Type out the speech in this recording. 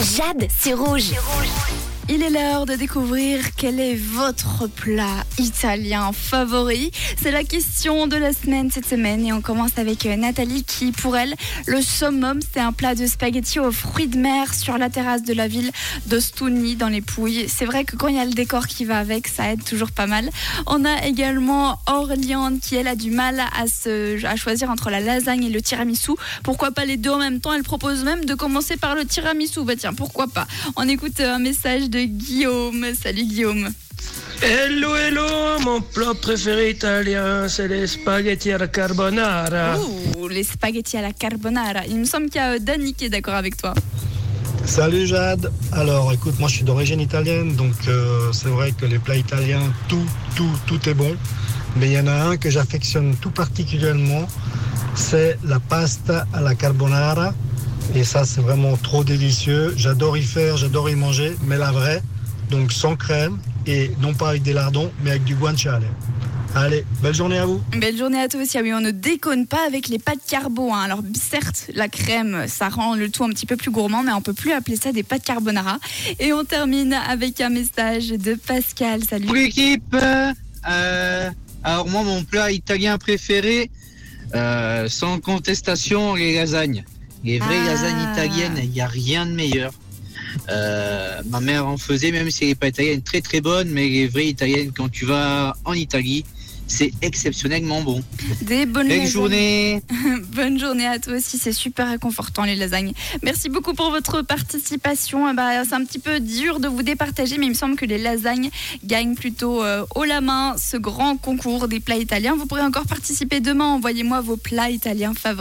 Jade, c'est rouge. Il est l'heure de découvrir quel est votre plat italien favori. C'est la question de la semaine cette semaine et on commence avec euh, Nathalie qui, pour elle, le summum, c'est un plat de spaghettis aux fruits de mer sur la terrasse de la ville d'Ostuni dans les Pouilles. C'est vrai que quand il y a le décor qui va avec, ça aide toujours pas mal. On a également Orliane qui, elle, a du mal à, se, à choisir entre la lasagne et le tiramisu. Pourquoi pas les deux en même temps? Elle propose même de commencer par le tiramisu. Bah tiens, pourquoi pas? On écoute un message de Guillaume. Salut Guillaume. Hello, hello, mon plat préféré italien, c'est les spaghettis à la carbonara. Ouh, les spaghettis à la carbonara. Il me semble qu'il y a euh, Dani qui est d'accord avec toi. Salut Jade. Alors écoute, moi je suis d'origine italienne, donc euh, c'est vrai que les plats italiens, tout, tout, tout est bon. Mais il y en a un que j'affectionne tout particulièrement, c'est la pasta à la carbonara. Et ça, c'est vraiment trop délicieux. J'adore y faire, j'adore y manger, mais la vraie, donc sans crème et non pas avec des lardons, mais avec du guanciale. Allez, belle journée à vous. Belle journée à toi aussi. Ah oui, on ne déconne pas avec les pâtes carbo. hein. Alors certes, la crème, ça rend le tout un petit peu plus gourmand, mais on peut plus appeler ça des pâtes carbonara. Et on termine avec un message de Pascal. Salut. Pour l'équipe, euh, alors moi mon plat italien préféré, euh, sans contestation, les lasagnes. Les vraies Ah. lasagnes italiennes, il n'y a rien de meilleur. Euh, ma mère en faisait, même si elle n'est pas italienne, très très bonne, mais les vraies italiennes, quand tu vas en Italie, c'est exceptionnellement bon. Des bonnes Belle journée Bonne journée à toi aussi, c'est super réconfortant les lasagnes. Merci beaucoup pour votre participation. Ah Bah, c'est un petit peu dur de vous départager, mais il me semble que les lasagnes gagnent plutôt euh, haut la main ce grand concours des plats italiens. Vous pourrez encore participer demain. Envoyez-moi vos plats italiens favoris.